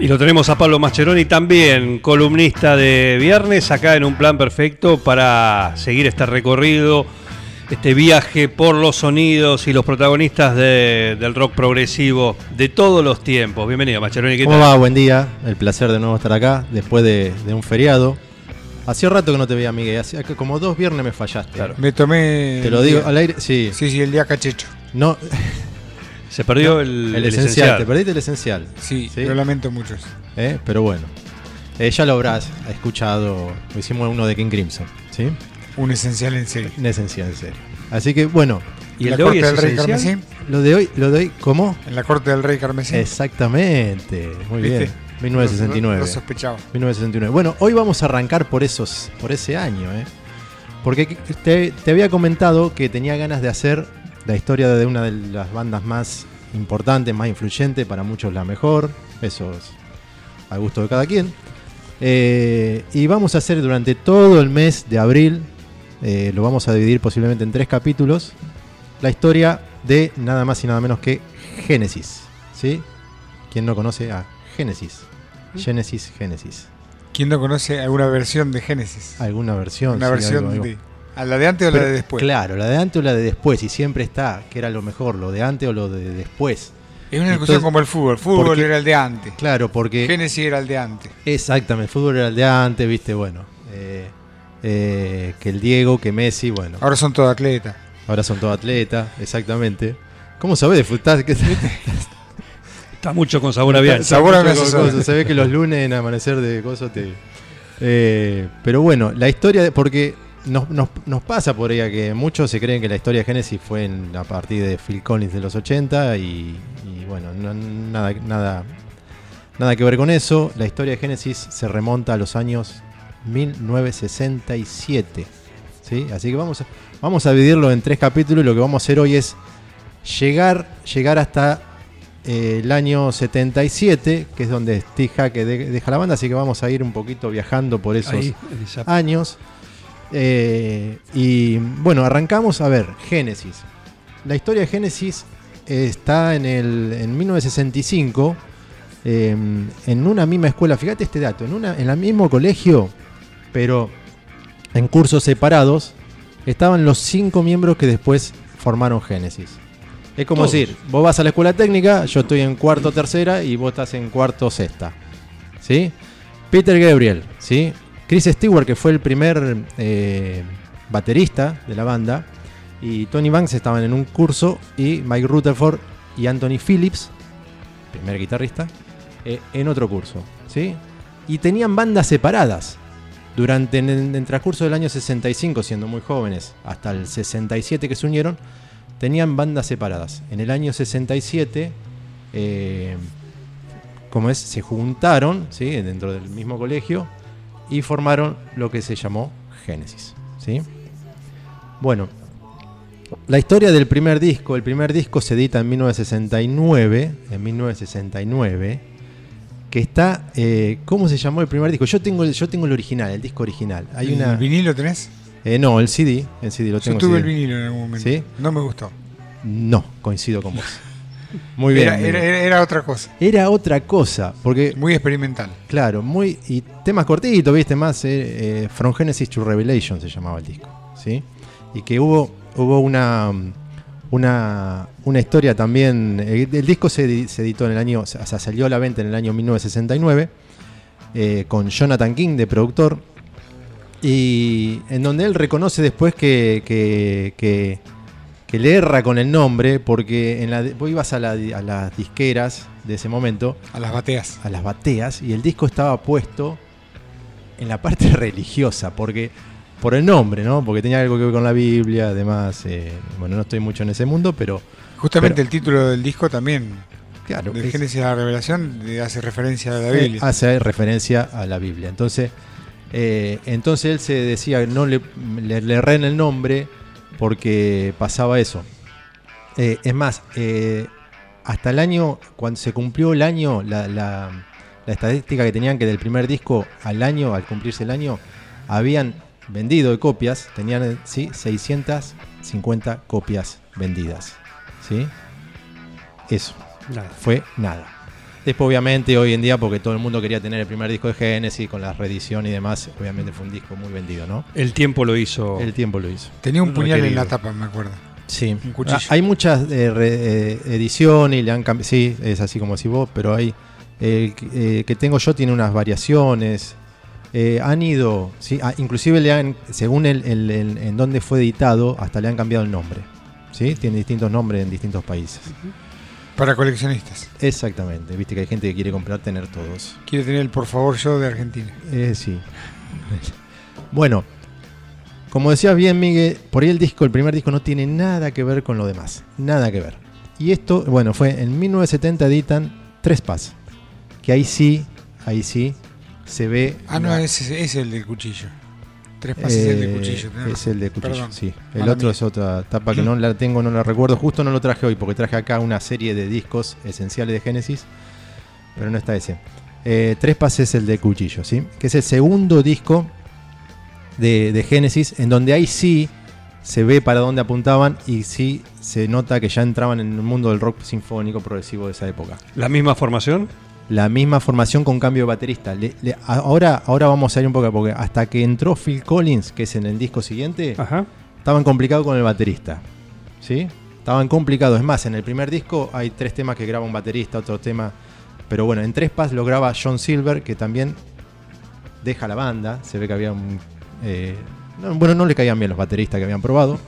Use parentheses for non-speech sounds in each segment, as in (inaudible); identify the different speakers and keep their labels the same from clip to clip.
Speaker 1: Y lo tenemos a Pablo Mascheroni también, columnista de viernes, acá en un plan perfecto para seguir este recorrido, este viaje por los sonidos y los protagonistas de- del rock progresivo de todos los tiempos. Bienvenido, Mascheroni. ¿qué
Speaker 2: ¿Cómo
Speaker 1: tal?
Speaker 2: va? Buen día. El placer de nuevo estar acá después de, de un feriado. Hacía rato que no te veía, Miguel. Hacía como dos viernes me fallaste.
Speaker 3: Me tomé.
Speaker 2: Te lo digo
Speaker 3: día-
Speaker 2: al aire. Sí.
Speaker 3: Sí, sí, el día cachecho.
Speaker 2: No,
Speaker 1: Se perdió el,
Speaker 2: el,
Speaker 1: el
Speaker 2: esencial. Te perdiste el esencial.
Speaker 3: Sí,
Speaker 2: Sí.
Speaker 3: lo lamento mucho.
Speaker 2: ¿eh? Pero bueno. Eh, ya lo habrás escuchado. Hicimos uno de King Crimson. ¿Sí?
Speaker 3: Un esencial en serio.
Speaker 2: Un esencial, en serio. Así que bueno.
Speaker 1: ¿Y el
Speaker 3: la
Speaker 1: de hoy
Speaker 3: corte
Speaker 1: es
Speaker 3: del rey
Speaker 1: esencial?
Speaker 3: carmesí.
Speaker 2: Lo de hoy, lo de hoy, ¿cómo?
Speaker 3: En la corte del rey carmesí.
Speaker 2: Exactamente. Muy
Speaker 3: ¿Viste?
Speaker 2: bien. 1969.
Speaker 3: Lo, lo sospechaba.
Speaker 2: 1969. Bueno, hoy vamos a arrancar por esos, por ese año, ¿eh? Porque te, te había comentado que tenía ganas de hacer la historia de una de las bandas más importantes, más influyentes, para muchos la mejor. Eso es a gusto de cada quien. Eh, y vamos a hacer durante todo el mes de abril, eh, lo vamos a dividir posiblemente en tres capítulos, la historia de nada más y nada menos que Génesis. ¿Sí? ¿Quién no conoce a Génesis? Génesis, Génesis.
Speaker 3: ¿Quién no conoce alguna versión de Génesis?
Speaker 2: Alguna versión.
Speaker 3: Una
Speaker 2: sí,
Speaker 3: versión
Speaker 2: algo, algo.
Speaker 3: de. ¿A la de antes o
Speaker 2: Pero,
Speaker 3: la de después?
Speaker 2: Claro, la de antes o la de después. Y siempre está, que era lo mejor, lo de antes o lo de después.
Speaker 3: Es una discusión como el fútbol. El fútbol
Speaker 2: porque-
Speaker 3: era el de antes.
Speaker 2: Claro, porque.
Speaker 3: Génesis era el de antes.
Speaker 2: Exactamente, el fútbol era el de antes, viste, bueno. eh, eh, que el Diego, que Messi, bueno.
Speaker 3: Ahora son todos atletas.
Speaker 2: Ahora son todos atletas, exactamente. ¿Cómo sabés disfrutar? Que
Speaker 1: Está mucho con sabor a viaje.
Speaker 3: Sabor a
Speaker 2: cosas. Se ve que los lunes en amanecer de cosas te. Eh, pero bueno, la historia, de- porque nos, nos- nos pasa por ella que muchos se creen que la historia de Genesis fue en- a partir de Phil Collins de los 80 y, y bueno, no- nada, nada, nada que ver con eso. La historia de Genesis se remonta a los años 1967. ¿sí? Así que vamos a, vamos a dividirlo en tres capítulos y lo que vamos a hacer hoy es llegar, llegar hasta eh, el año 77, que es donde Steve Hack de- deja la banda, así que vamos a ir un poquito viajando por esos
Speaker 1: Ahí,
Speaker 2: años. Eh, y bueno, arrancamos a ver, Génesis. La historia de Génesis está en, el, en 1965, eh, en una misma escuela, fíjate este dato, en, una, en el mismo colegio, pero en cursos separados, estaban los cinco miembros que después formaron Génesis. Es como
Speaker 1: Todos.
Speaker 2: decir, vos vas a la escuela técnica, yo estoy en cuarto tercera y vos estás en cuarto sexta. ¿Sí? Peter Gabriel, ¿sí? Chris Stewart, que fue el primer eh, baterista de la banda, y Tony Banks estaban en un curso, y Mike Rutherford y Anthony Phillips, primer guitarrista, eh, en otro curso, ¿sí? Y tenían bandas separadas. Durante el transcurso del año 65, siendo muy jóvenes, hasta el 67 que se unieron, tenían bandas separadas. En el año 67, eh, como es, se juntaron ¿sí? dentro del mismo colegio y formaron lo que se llamó Génesis. ¿sí? Bueno, la historia del primer disco, el primer disco se edita en 1969, en 1969, que está, eh, ¿cómo se llamó el primer disco? Yo tengo, el- yo tengo el original, el disco original. Hay
Speaker 3: ¿El
Speaker 2: una,
Speaker 3: vinilo tenés?
Speaker 2: eh, no, el CD, el CD lo
Speaker 3: Yo
Speaker 2: tengo.
Speaker 3: tuve el vinilo en algún momento.
Speaker 2: ¿Sí?
Speaker 3: No me gustó.
Speaker 2: No, coincido con vos. Muy bien.
Speaker 3: Era, otra cosa.
Speaker 2: Era otra cosa, porque
Speaker 3: Muy experimental.
Speaker 2: Claro, muy. Y temas cortitos, viste, más. eh, eh, From Genesis to Revelation se llamaba el disco. ¿Sí? Y que hubo, hubo una. Una, una historia también. El, el disco se, edi- se editó en el año. O sea, salió a la venta en el año 1969. eh, con Jonathan King de productor. Y en donde él reconoce después que, que, que, que le erra con el nombre. Porque en la, vos ibas a, la- a las disqueras de ese momento
Speaker 3: A las bateas.
Speaker 2: a las bateas y el disco estaba puesto en la parte (laughs) religiosa, porque por el nombre, ¿no? Porque tenía algo que ver con la Biblia, además, eh, bueno, no estoy mucho en ese mundo, pero
Speaker 3: Justamente
Speaker 2: Pero-
Speaker 3: el título del disco también,
Speaker 2: claro,
Speaker 3: de
Speaker 2: es-
Speaker 3: Génesis a la Revelación, hace referencia a la
Speaker 2: eh,
Speaker 3: Biblia.
Speaker 2: hace referencia a la Biblia. Entonces, Eh, entonces él se decía, no le, le, le erré en el nombre porque pasaba eso. Eh, es más, eh, hasta el año, cuando se cumplió el año, la, la- la estadística que tenían que del primer disco al año, al cumplirse el año, habían vendido de copias, tenían ¿sí? 650 copias vendidas. ¿sí? Eso,
Speaker 1: Nada.
Speaker 2: fue nada. Después, obviamente, hoy en día, porque todo el mundo quería tener el primer disco de Genesis con la reedición y demás, obviamente fue un disco muy vendido, ¿no?
Speaker 1: El tiempo lo hizo.
Speaker 2: El tiempo lo hizo.
Speaker 3: Tenía un puñal en la tapa, me acuerdo.
Speaker 2: Sí,
Speaker 3: Un cuchillo.
Speaker 2: Ah, hay muchas eh, eh, ediciones y le han cambiado. Sí, es así como decís vos, pero hay. El que- eh, que tengo yo tiene unas variaciones. Eh, han ido, sí, ah, inclusive le han, según el, el- el- en dónde fue editado, hasta le han cambiado el nombre. ¿sí? Tiene distintos nombres en distintos países.
Speaker 3: Para coleccionistas.
Speaker 2: Exactamente, viste que hay gente que quiere comprar, tener todos.
Speaker 3: Quiere tener el por favor yo de Argentina.
Speaker 2: Eh, sí. Bueno, como decías bien, Miguel, por ahí el disco, el primer disco no tiene nada que ver con lo demás. Nada que ver. Y esto, bueno, fue en 1970 editan Tres Paz. Que ahí sí, ahí sí, se ve.
Speaker 3: Ah, no, ese es el del cuchillo. Tres pases es el del
Speaker 2: eh,
Speaker 3: cuchillo.
Speaker 2: Es el de cuchillo,
Speaker 3: Perdón.
Speaker 2: sí. El
Speaker 3: Mala
Speaker 2: otro
Speaker 3: mía.
Speaker 2: es otra tapa que (laughs) no la tengo, no la recuerdo. Justo no lo traje hoy porque traje acá una serie de discos esenciales de Genesis, pero no está ese. Eh, Tres Pases es el de cuchillo, ¿sí? Que es el segundo disco de, de Genesis, en donde ahí sí se ve para dónde apuntaban y sí se nota que ya entraban en el mundo del rock sinfónico progresivo de esa época
Speaker 1: ¿La misma formación?
Speaker 2: La misma formación con cambio de baterista. Le- le- ahora, ahora vamos a ir un poco porque hasta que entró Phil Collins, que es en el disco siguiente,
Speaker 1: Ajá.
Speaker 2: estaban complicados con el baterista. ¿Sí? Estaban complicados. Es más, en el primer disco hay tres temas que graba un baterista, otro tema. Pero bueno, en Tres Paz lo graba John Silver, que también deja la banda. Se ve que había un. eh, no, bueno, no le caían bien los bateristas que habían probado.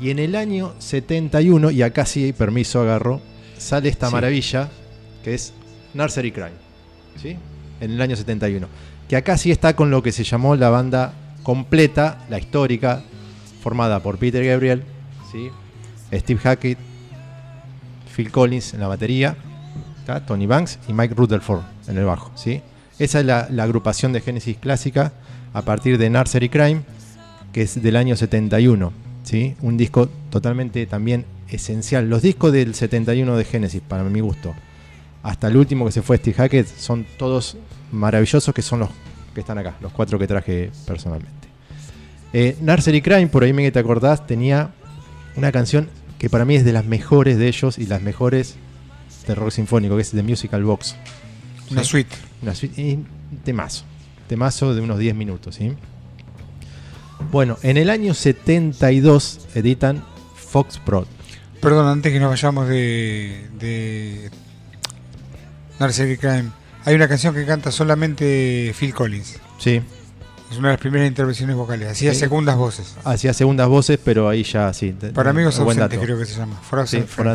Speaker 2: Y en el año 71, y acá sí, permiso, agarro, sale esta
Speaker 1: Sí.
Speaker 2: maravilla que es Nursery Crime. ¿Sí? En el año 71. Que acá sí está con lo que se llamó la banda completa, la histórica, formada por Peter Gabriel, ¿sí? Steve Hackett, Phil Collins en la batería. Tony Banks y Mike Rutherford en el bajo. ¿sí? Esa es la, la agrupación de Genesis clásica a partir de Nursery Crime, que es del año 71. ¿sí? Un disco totalmente también esencial. Los discos del 71 de Genesis, para mi gusto, hasta el último que se fue Steve Hackett, son todos maravillosos, que son los que están acá, los cuatro que traje personalmente. Eh, Nursery Crime, por ahí me te acordás, tenía una canción que para mí es de las mejores de ellos y las mejores de rock sinfónico, que es The Musical Box.
Speaker 3: Una
Speaker 2: ¿Sí?
Speaker 3: suite.
Speaker 2: Una suite- y temazo. Temazo de unos 10 minutos, ¿sí? Bueno, en el año 72 editan Foxtrot.
Speaker 3: Perdón, antes que nos vayamos de, de Nursery Crime, hay una canción que canta solamente Phil Collins.
Speaker 2: Sí,
Speaker 3: Es una de las primeras intervenciones vocales. Hacía
Speaker 2: Sí.
Speaker 3: segundas voces.
Speaker 2: hacía segundas voces, pero ahí ya sí.
Speaker 3: Para amigos ausentes creo que se llama. For
Speaker 2: Sí, For.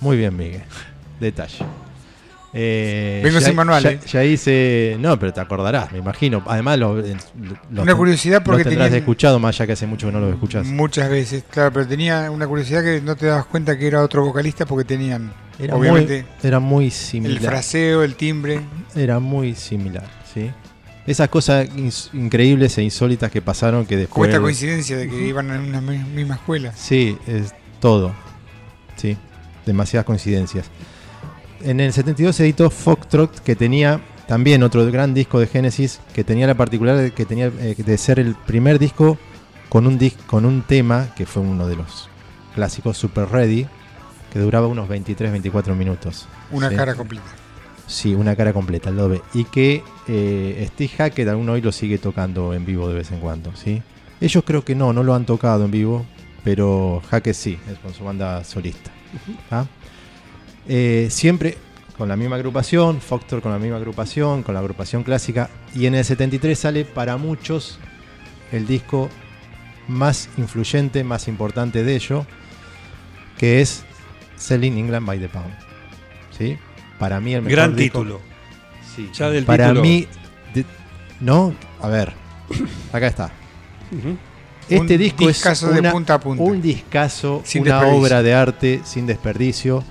Speaker 2: Muy bien, Miguel. Detalle. Eh,
Speaker 3: Vengo
Speaker 2: ya-
Speaker 3: sin manual,
Speaker 2: Ya,
Speaker 3: eh.
Speaker 2: ya hice. No, pero te acordarás, me imagino. Además, lo, lo-
Speaker 3: Una curiosidad porque
Speaker 2: lo tendrás
Speaker 3: tenía
Speaker 2: escuchado, más allá que hace mucho que no lo escuchás.
Speaker 3: muchas veces, claro, pero tenía una curiosidad que no te dabas cuenta que era otro vocalista porque tenían
Speaker 2: Era
Speaker 3: obviamente
Speaker 2: muy, era muy
Speaker 3: el
Speaker 2: similar.
Speaker 3: fraseo, el timbre.
Speaker 2: Era muy similar, ¿sí? Esas cosas increíbles e insólitas que pasaron que
Speaker 3: Como
Speaker 2: después.
Speaker 3: esta coincidencia de que iban en una mi- misma escuela.
Speaker 2: Sí, es todo. Sí, demasiadas coincidencias. En el 72 se editó Foxtrot, que tenía también otro gran disco de Genesis, que tenía la particularidad de que tenía eh, de ser el primer disco con un dis- con un tema que fue uno de los clásicos Super Ready, que duraba unos 23-24 minutos.
Speaker 3: Una
Speaker 2: Sí.
Speaker 3: cara completa.
Speaker 2: Sí, una cara completa, el doble. Y que eh, Steve Hackett aún hoy lo sigue tocando en vivo de vez en cuando, ¿sí? Ellos creo que no, no lo han tocado en vivo, pero Hackett sí, es con su banda solista. ¿ah? Eh, siempre con la misma agrupación, Foxtrot con la misma agrupación, con la agrupación clásica. Y en el 73 sale para muchos el disco más influyente, más importante de ello, que es Selling England by the Pound. ¿Sí? Para mí el mejor
Speaker 1: Gran
Speaker 2: disco-
Speaker 1: título.
Speaker 2: Sí.
Speaker 1: Ya del
Speaker 2: Para
Speaker 1: título.
Speaker 2: mí, de- no, a ver, acá está. Este
Speaker 3: Un
Speaker 2: disco es
Speaker 3: de
Speaker 2: una-
Speaker 3: punta a punta.
Speaker 2: un discazo,
Speaker 3: Sin
Speaker 2: una obra de arte sin desperdicio.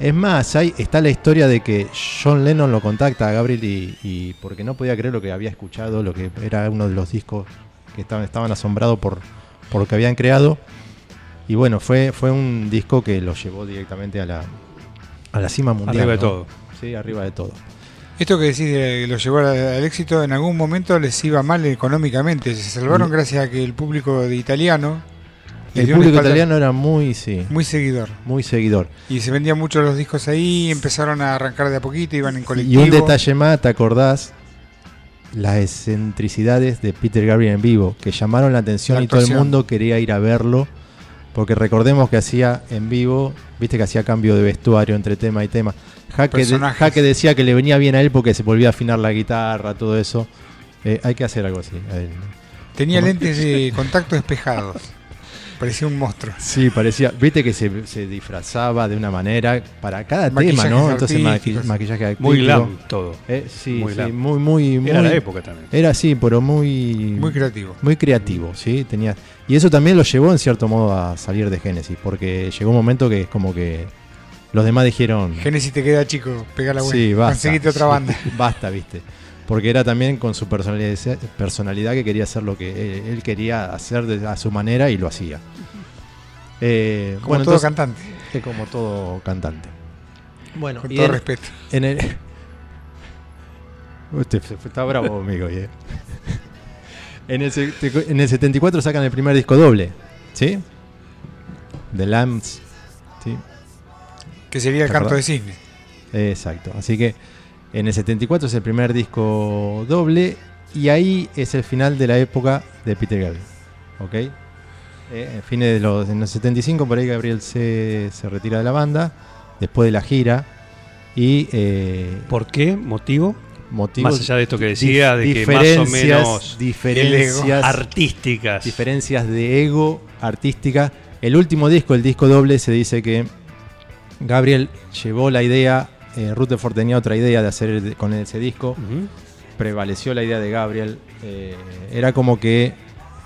Speaker 2: Es más, ahí está la historia de que John Lennon lo contacta a Gabriel y, y porque no podía creer lo que había escuchado, lo que era uno de los discos que estaban, estaban asombrados por, por lo que habían creado. Y bueno, fue, fue un disco que lo llevó directamente a la, a la cima mundial.
Speaker 1: Arriba de todo.
Speaker 2: Sí, arriba de todo.
Speaker 3: Esto que decís de lo llevó al, éxito, en algún momento les iba mal económicamente. Se salvaron
Speaker 2: Mm.
Speaker 3: gracias a que el público de italiano
Speaker 2: El público italiano era muy, sí,
Speaker 3: muy seguidor.
Speaker 2: muy seguidor.
Speaker 3: Y se vendían mucho los discos ahí, empezaron a arrancar de a poquito, iban en
Speaker 2: Y
Speaker 3: colectivo.
Speaker 2: un detalle más, ¿te acordás? Las excentricidades de Peter Gabriel en vivo, que llamaron la atención
Speaker 3: La
Speaker 2: y todo el mundo quería ir a verlo, porque recordemos que hacía en vivo, viste que hacía cambio de vestuario entre tema y tema. Jaque, de-. Jaque decía que le venía bien a él porque se volvía a afinar la guitarra, todo eso. Eh, hay que hacer algo así.
Speaker 3: Tenía
Speaker 2: ¿Cómo?
Speaker 3: lentes de contacto despejados. Parecía un monstruo.
Speaker 2: Sí, parecía, viste que se, se disfrazaba de una manera para cada tema, ¿no? Entonces maqui- maquillaje artístico.
Speaker 1: Muy glam todo.
Speaker 2: Eh, sí,
Speaker 1: Muy
Speaker 2: sí,
Speaker 1: glam.
Speaker 2: muy, muy, muy.
Speaker 1: Era la época también.
Speaker 2: Era así, pero muy.
Speaker 3: Muy creativo.
Speaker 2: muy creativo, ¿sí? Tenía, y eso también lo llevó en cierto modo a salir de Génesis, porque llegó un momento que es como que los demás dijeron,
Speaker 3: Génesis te queda chico, pega la buena.
Speaker 2: sí, basta.
Speaker 3: Conseguite otra
Speaker 2: sí,
Speaker 3: banda. (laughs)
Speaker 2: Basta, ¿viste? Porque era también con su personalidad, personalidad que quería hacer lo que él, él quería hacer de- a su manera y lo hacía. Eh,
Speaker 3: Como
Speaker 2: bueno,
Speaker 3: todo
Speaker 2: entonces-
Speaker 3: cantante.
Speaker 2: como todo cantante. Bueno,
Speaker 3: Con
Speaker 2: y
Speaker 3: todo
Speaker 2: en-
Speaker 3: respeto.
Speaker 2: en el... (laughs) Usted está bravo (laughs) conmigo, ¿eh? en, el, en el 74 sacan el primer disco doble, ¿sí? The Lambs, ¿sí?
Speaker 3: Que sería el
Speaker 2: ¿Te
Speaker 3: canto de cisne.
Speaker 2: Exacto. Así que en el 74 es el primer disco doble y ahí es el final de la época de Peter Gabriel. ¿Ok? Eh, en fines de los, en el 75 por ahí Gabriel se, se retira de la banda después de la gira y eh,
Speaker 1: ¿Por qué? ¿Motivo?
Speaker 2: motivos
Speaker 1: Más allá de esto que decía, de que más o menos
Speaker 2: diferencias
Speaker 1: artísticas.
Speaker 2: diferencias de ego artística. El último disco, el disco doble, se dice que Gabriel llevó la idea, eh, Rutherford tenía otra idea de hacer con ese disco, prevaleció la idea de Gabriel. eh, era como que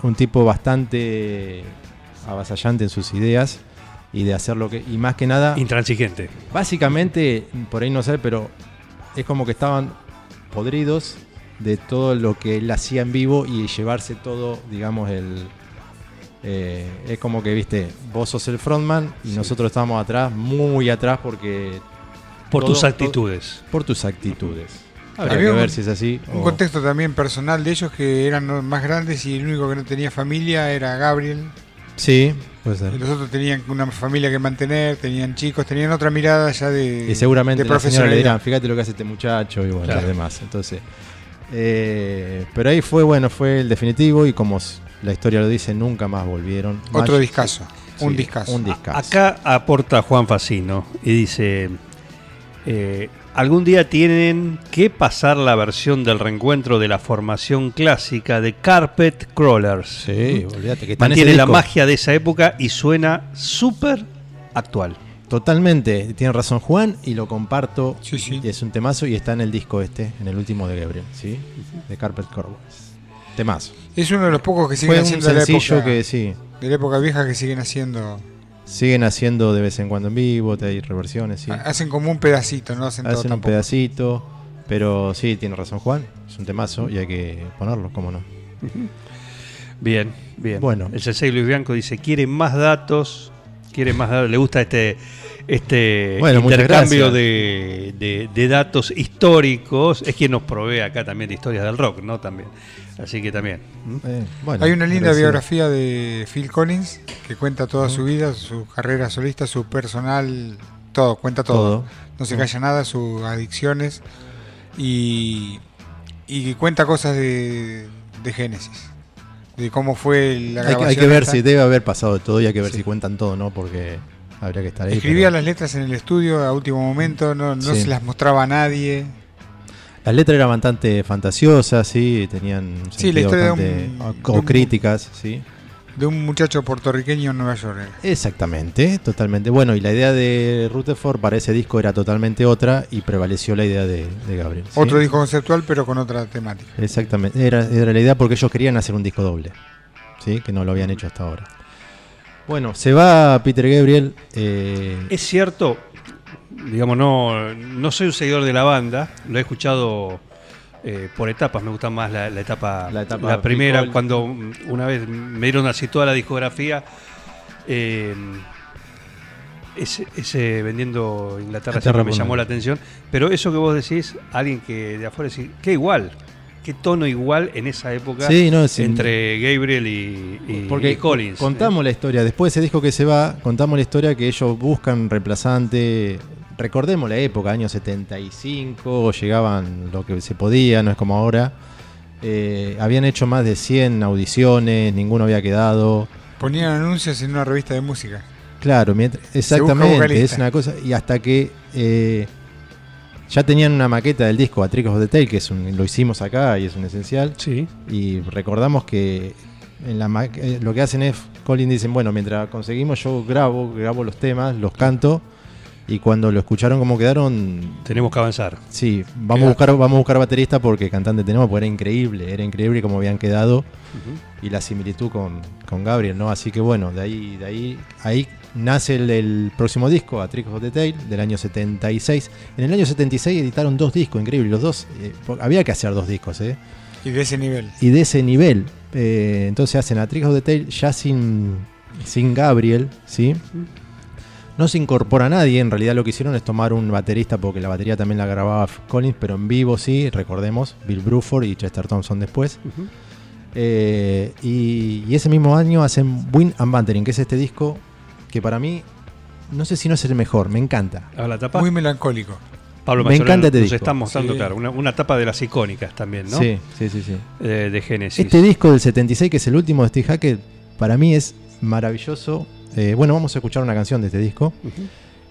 Speaker 2: un tipo bastante avasallante en sus ideas y de hacer lo que. Y más que nada,
Speaker 1: Intransigente.
Speaker 2: básicamente, por ahí no sé, pero es como que estaban podridos de todo lo que él hacía en vivo y llevarse todo, digamos, el. eh, es como que, viste, vos sos el frontman y nosotros estamos atrás, muy atrás, porque.
Speaker 1: Por
Speaker 2: todo-
Speaker 1: tus
Speaker 2: todo-
Speaker 1: actitudes.
Speaker 2: por tus actitudes. Habría
Speaker 3: Había
Speaker 2: que
Speaker 3: un-
Speaker 2: ver si es así.
Speaker 3: Un
Speaker 2: o-
Speaker 3: contexto también personal de ellos que eran los más grandes y el único que no tenía familia era Gabriel.
Speaker 2: Sí, puede ser.
Speaker 3: Y los otros tenían una familia que mantener, tenían chicos, tenían otra mirada ya de.
Speaker 2: Y seguramente
Speaker 3: de
Speaker 2: la señora le dirán,
Speaker 3: profesionalidad.
Speaker 2: fíjate lo que hace este muchacho y bueno,
Speaker 1: Claro.
Speaker 2: los demás. Entonces, eh, pero ahí fue, bueno, fue el definitivo y como la historia lo dice, nunca más volvieron.
Speaker 3: Otro
Speaker 2: Más-
Speaker 3: discazo. un
Speaker 2: sí,
Speaker 3: discazo.
Speaker 2: Un discazo.
Speaker 1: Acá aporta Juan Facino y dice: eh, Algún día tienen que pasar la versión del reencuentro de la formación clásica de Carpet Crawlers.
Speaker 2: Sí, olvídate que
Speaker 1: Mantiene la magia de esa época y suena súper actual.
Speaker 2: Totalmente, tiene razón Juan y lo comparto.
Speaker 3: Sí, sí.
Speaker 2: Es un temazo y está en el disco este, en el último de Gabriel, ¿sí? De Carpet Crawlers. Temazo.
Speaker 3: Es uno de los pocos que siguen
Speaker 2: Fue un
Speaker 3: haciendo de la,
Speaker 2: sencillo
Speaker 3: época,
Speaker 2: que sí,
Speaker 3: de la época vieja que siguen haciendo.
Speaker 2: Siguen haciendo de vez en cuando en vivo, te hay reversiones, sí.
Speaker 3: Hacen como un pedacito, no hacen todo
Speaker 2: Hacen un
Speaker 3: tampoco.
Speaker 2: pedacito, pero sí, tiene razón Juan, es un temazo y hay que ponerlo, cómo no. (laughs)
Speaker 1: Bien, bien.
Speaker 2: Bueno.
Speaker 1: El Sensei Luis Bianco dice: Quiere más datos, quiere más datos. Le gusta este, este
Speaker 2: Bueno,
Speaker 1: intercambio de, de- de datos históricos. Es quien nos provee acá también de historias del rock, ¿no? También. Así que también.
Speaker 2: Eh, bueno,
Speaker 3: Hay una linda biografía de Phil Collins que cuenta toda su vida, su carrera solista, su personal, todo, cuenta todo.
Speaker 2: Todo.
Speaker 3: No se calla nada, sus adicciones y, y cuenta cosas de, de Génesis, de cómo fue la
Speaker 2: Hay, que-
Speaker 3: grabación.
Speaker 2: hay que ver
Speaker 3: esta.
Speaker 2: si debe haber pasado de todo y hay que ver
Speaker 3: Sí.
Speaker 2: si cuentan todo, ¿no? Porque habría que estar ahí.
Speaker 3: Escribía
Speaker 2: pero-
Speaker 3: las letras en el estudio a último momento, no, no
Speaker 2: Sí.
Speaker 3: se las mostraba a nadie.
Speaker 2: Las letras eran bastante fantasiosas, sí, tenían
Speaker 3: Sí, la historia de un-
Speaker 2: o,
Speaker 3: de un-
Speaker 2: críticas, sí.
Speaker 3: De un muchacho puertorriqueño en Nueva York. era.
Speaker 2: Exactamente, totalmente. Bueno, y la idea de Rutherford para ese disco era totalmente otra y prevaleció la idea de, de Gabriel. ¿sí?
Speaker 3: Otro disco conceptual, pero con otra temática.
Speaker 2: Exactamente, era, era la idea porque ellos querían hacer un disco doble, ¿sí? que no lo habían hecho hasta ahora. Bueno, se va Peter Gabriel. eh,
Speaker 1: Es cierto, digamos, no, no soy un seguidor de la banda, lo he escuchado eh, por etapas, me gusta más la, la etapa,
Speaker 2: La etapa
Speaker 1: la primera, cuando una vez me dieron así toda la discografía, eh, ese, ese vendiendo Inglaterra
Speaker 2: Inglaterra
Speaker 1: siempre me llamó la atención, pero eso que vos decís, alguien que de afuera decís, qué igual, qué tono igual en esa época
Speaker 2: Sí, no, es-
Speaker 1: entre Gabriel y, y-
Speaker 2: Porque
Speaker 1: y Collins.
Speaker 2: contamos la historia, después de ese disco que se va, contamos la historia que ellos buscan reemplazante. Recordemos la época, años 75, llegaban lo que se podía, no es como ahora. Eh, habían hecho más de 100 audiciones, ninguno había quedado.
Speaker 3: Ponían anuncios en una revista de música.
Speaker 2: Claro, mientras- exactamente, es una cosa. Y hasta que eh, ya tenían una maqueta del disco A Trick of the Tail, que es un- lo hicimos acá y es un esencial.
Speaker 1: Sí.
Speaker 2: Y recordamos que en la ma- eh, lo que hacen es, Colin dicen, bueno, mientras conseguimos yo grabo, grabo los temas, los canto, y cuando lo escucharon como quedaron,
Speaker 1: Tenemos que avanzar.
Speaker 2: sí, vamos a buscar, vamos a buscar baterista porque cantante tenemos, porque era increíble, era increíble como habían quedado y la similitud con, con Gabriel, ¿no? Así que bueno, de ahí, de ahí, ahí nace el, el próximo disco, A Trick of the Tail, del año 76. En el año 76 editaron dos discos, increíble, los dos, eh, había que hacer dos discos, ¿eh?
Speaker 3: Y de ese nivel.
Speaker 2: y de ese nivel. Eh, entonces hacen a Trick of the Tail ya sin, sin Gabriel, ¿sí? No se incorpora a nadie, en realidad lo que hicieron es tomar un baterista porque la batería también la grababa Collins, pero en vivo sí, recordemos, Bill Bruford y Chester Thompson después. Eh, y, y ese mismo año hacen Win and Bantering, que es este disco que para mí, no sé si no es el mejor, me encanta.
Speaker 1: A la tapa.
Speaker 3: Muy melancólico.
Speaker 1: Pablo
Speaker 2: Me encanta este
Speaker 1: nos
Speaker 2: disco.
Speaker 1: está mostrando,
Speaker 3: Sí.
Speaker 1: claro, una, una tapa de las icónicas también, ¿no?
Speaker 2: Sí, sí, sí, sí.
Speaker 1: Eh, de Génesis.
Speaker 2: Este disco del 76, que es el último de Steve Hackett, para mí es maravilloso. Eh, bueno, vamos a escuchar una canción de este disco.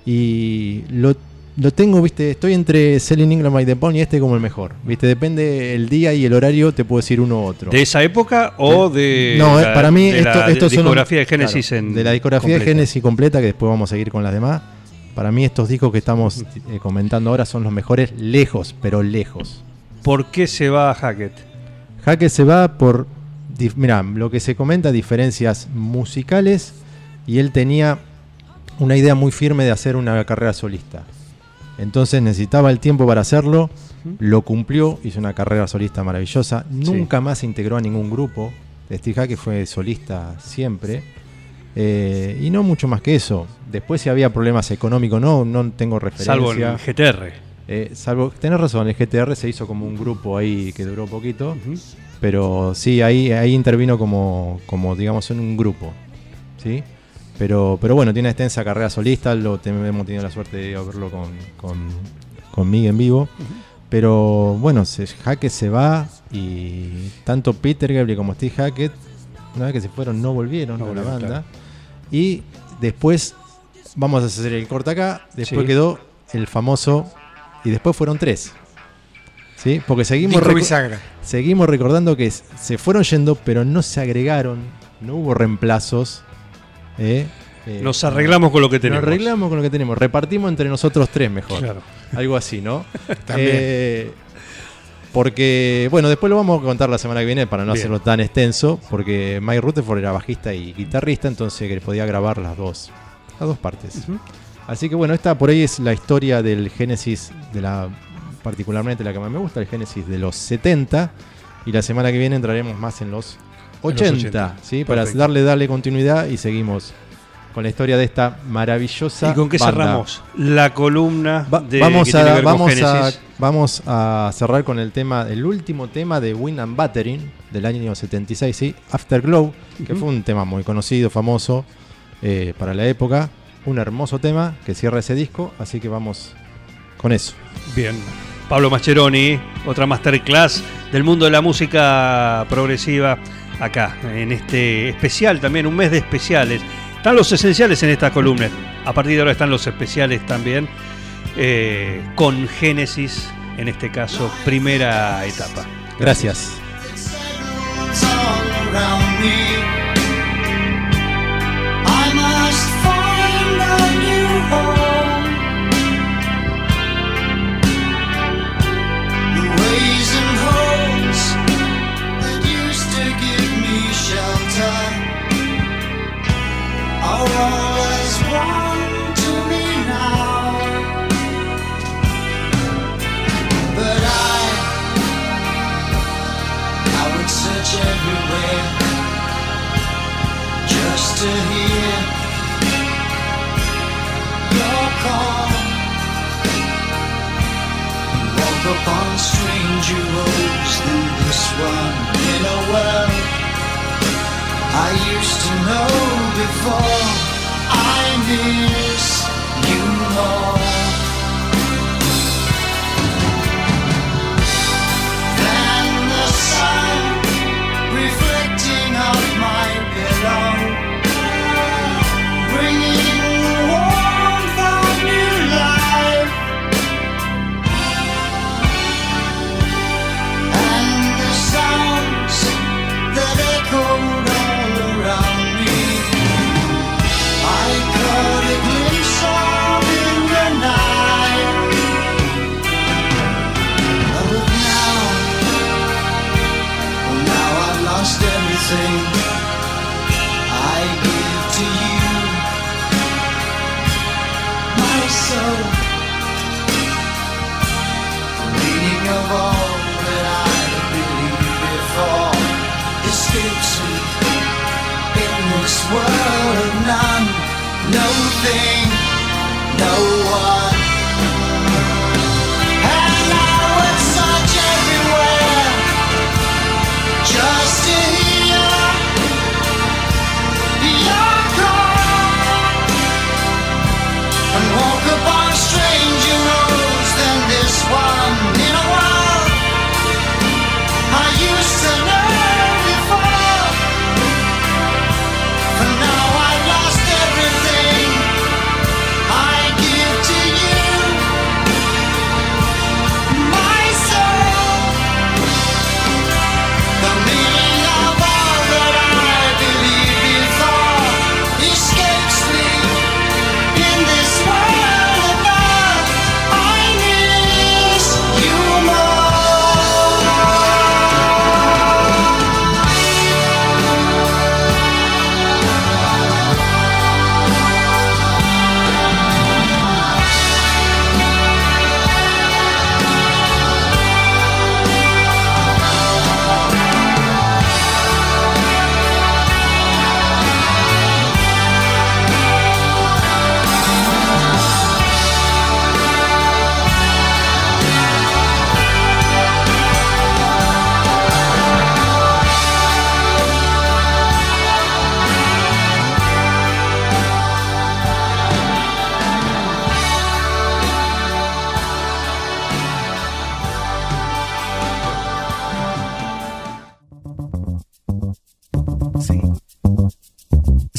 Speaker 2: Y lo, lo tengo, viste, estoy entre Selling England by the Pound y este como el mejor. Viste, depende el día y el horario, te puedo decir uno u otro.
Speaker 1: ¿De esa época o de
Speaker 2: no,
Speaker 1: la-
Speaker 2: para mí
Speaker 1: de
Speaker 2: esto,
Speaker 1: la
Speaker 2: estos son
Speaker 1: discografía de Génesis
Speaker 2: claro,
Speaker 1: en
Speaker 2: de la discografía
Speaker 1: completa?
Speaker 2: de Génesis completa, que después vamos a seguir con las demás. Para mí estos discos que estamos eh, comentando ahora son los mejores lejos, pero lejos.
Speaker 1: ¿Por qué se va a Hackett?
Speaker 2: Hackett se va por, mirá, lo que se comenta, diferencias musicales, y él tenía una idea muy firme de hacer una carrera solista. Entonces necesitaba el tiempo para hacerlo, lo cumplió, hizo una carrera solista maravillosa, nunca más se integró a ningún grupo. Steve Hackett fue solista siempre. eh, y no mucho más que eso. Después si había problemas económicos, no, no tengo referencia.
Speaker 1: Salvo en GTR.
Speaker 2: Eh, salvo, tenés razón, el GTR se hizo como un grupo ahí que duró poquito. Pero sí, ahí, ahí intervino como, como, digamos, en un grupo. ¿Sí? Pero, pero bueno, tiene una extensa carrera solista. Lo, hemos tenido la suerte de verlo con, con, con Miguel en vivo. Pero bueno, se, Hackett se va y tanto Peter Gabriel como Steve Hackett, una vez que se fueron, no volvieron
Speaker 1: No
Speaker 2: a la
Speaker 1: volvieron,
Speaker 2: banda. Y después, vamos a hacer el corte acá. Después
Speaker 1: Sí.
Speaker 2: quedó el famoso. Y después fueron tres. ¿Sí? Porque seguimos reco-. Seguimos recordando que se fueron yendo, pero no se agregaron, no hubo reemplazos. ¿Eh? Eh,
Speaker 1: Nos arreglamos con lo que tenemos.
Speaker 2: Nos arreglamos con lo que tenemos, repartimos entre nosotros tres mejor.
Speaker 1: Claro.
Speaker 2: Algo así, ¿no? (laughs)
Speaker 3: También.
Speaker 2: Eh, porque, bueno, después lo vamos a contar la semana que viene para no
Speaker 1: Bien.
Speaker 2: hacerlo tan extenso, porque Mike Rutherford era bajista y guitarrista, entonces que podía grabar las dos, las dos partes. Así que bueno, esta por ahí es la historia del Génesis, de la particularmente la que más me gusta, el Génesis de los 70. Y la semana que viene entraremos más en los 80,
Speaker 1: 80,
Speaker 2: ¿sí? Para darle, darle continuidad y seguimos con la historia de esta maravillosa.
Speaker 1: ¿Y con qué
Speaker 2: banda.
Speaker 1: cerramos? La columna
Speaker 2: Va-
Speaker 1: de,
Speaker 2: vamos
Speaker 1: que
Speaker 2: a, vamos, a, vamos a cerrar con el tema, el último tema de Win and Battering del año 76, ¿sí? Afterglow, que fue un tema muy conocido, famoso eh, para la época. Un hermoso tema que cierra ese disco, así que vamos con eso.
Speaker 1: Bien. Pablo Mascheroni, otra masterclass del mundo de la música progresiva acá, en este especial también, un mes de especiales. Están los esenciales en esta columna. A partir de ahora están los especiales también, eh, con Génesis, en este caso, primera etapa.
Speaker 2: Gracias.
Speaker 4: Used to know before. I miss you more.